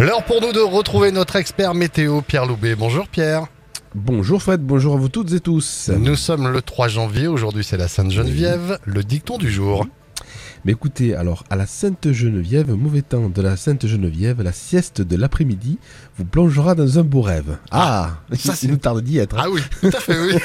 L'heure pour nous de retrouver notre expert météo, Pierre Loubet. Bonjour Pierre. Bonjour Fred, bonjour à vous toutes et tous. Nous sommes le 3 janvier, aujourd'hui c'est la Sainte-Geneviève, le dicton du jour. Mais écoutez, alors à la Sainte-Geneviève, mauvais temps de la Sainte-Geneviève, la sieste de l'après-midi vous plongera dans un beau rêve. Ah, ça c'est nous tarde d'y être. Ah oui, tout à fait, oui.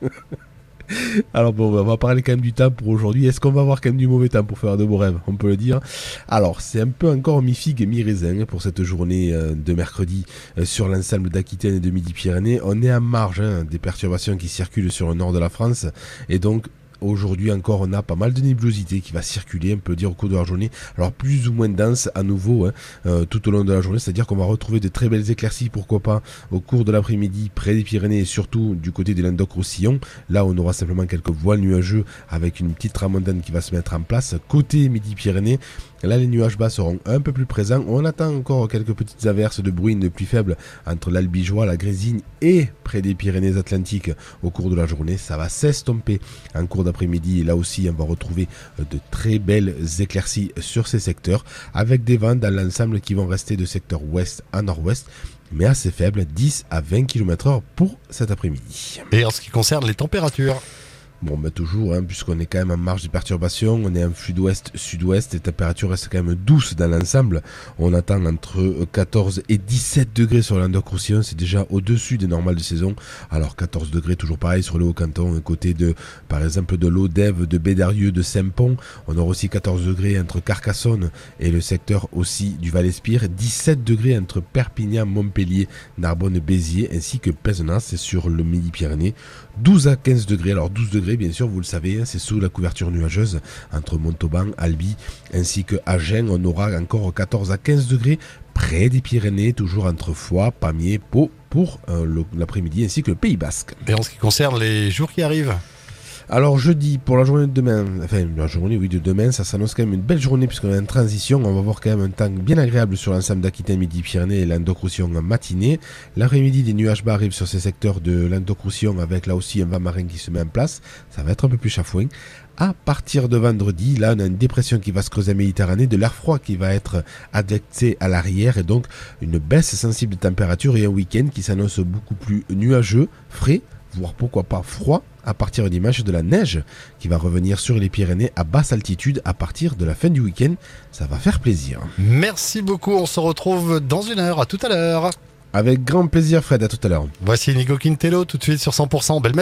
Alors bon, on va parler quand même du temps pour aujourd'hui. Est-ce qu'on va avoir quand même du mauvais temps pour faire de beaux rêves? On peut le dire. Alors, c'est un peu encore mi-figue et mi-raisin pour cette journée euh, de mercredi euh, sur l'ensemble d'Aquitaine et de Midi-Pyrénées. On est à marge hein, des perturbations qui circulent sur le nord de la France et donc Aujourd'hui encore, on a pas mal de nébulosité qui va circuler, on peut dire, au cours de la journée. Alors plus ou moins dense à nouveau hein, euh, tout au long de la journée, c'est-à-dire qu'on va retrouver de très belles éclaircies, pourquoi pas, au cours de l'après-midi, près des Pyrénées et surtout du côté des Languedoc-Roussillon. Là, on aura simplement quelques voiles nuageux avec une petite tramontane qui va se mettre en place. Côté Midi-Pyrénées, Là, les nuages bas seront un peu plus présents. On attend encore quelques petites averses de bruine de plus faibles entre l'Albigeois, la Grésine et près des Pyrénées-Atlantiques au cours de la journée. Ça va s'estomper en cours d'après-midi. Là aussi, on va retrouver de très belles éclaircies sur ces secteurs avec des vents dans l'ensemble qui vont rester de secteur ouest à nord-ouest mais assez faibles, 10 à 20 km h pour cet après-midi. Et en ce qui concerne les températures Bon, ben toujours, hein, puisqu'on est quand même en marge de perturbation, on est en flux d'ouest, sud-ouest, les températures restent quand même douces dans l'ensemble. On attend entre 14 et 17 degrés sur l'Andoc-Roussillon, c'est déjà au-dessus des normales de saison. Alors 14 degrés, toujours pareil sur le Haut-Canton, côté de, par exemple, de l'Odève, de Bédarieux, de Saint-Pont. On aura aussi 14 degrés entre Carcassonne et le secteur aussi du Val-Espire. 17 degrés entre Perpignan, Montpellier, Narbonne, Béziers, ainsi que Pézenas, c'est sur le Midi-Pyrénées. 12 à 15 degrés, alors 12 degrés bien sûr, vous le savez, hein, c'est sous la couverture nuageuse entre Montauban, Albi ainsi que Agen. On aura encore 14 à 15 degrés près des Pyrénées, toujours entre Foix, Pamiers, Pau pour euh, l'après-midi ainsi que le Pays Basque. Et en ce qui concerne les jours qui arrivent alors jeudi, pour la journée de demain, enfin la journée oui de demain, ça s'annonce quand même une belle journée puisqu'on est en transition. On va voir quand même un temps bien agréable sur l'ensemble d'Aquitaine, Midi-Pyrénées et Languedoc-Roussillon en matinée. L'après-midi, des nuages bas arrivent sur ces secteurs de Languedoc-Roussillon avec là aussi un vent marin qui se met en place. Ça va être un peu plus chafouin. À partir de vendredi, là, on a une dépression qui va se creuser en Méditerranée, de l'air froid qui va être adapté à l'arrière et donc une baisse sensible de température et un week-end qui s'annonce beaucoup plus nuageux, frais, voire pourquoi pas froid à partir du dimanche de la neige qui va revenir sur les Pyrénées à basse altitude à partir de la fin du week-end. Ça va faire plaisir. Merci beaucoup, on se retrouve dans une heure. À tout à l'heure. Avec grand plaisir Fred, à tout à l'heure. Voici Nico Quintello tout de suite sur 100% Belle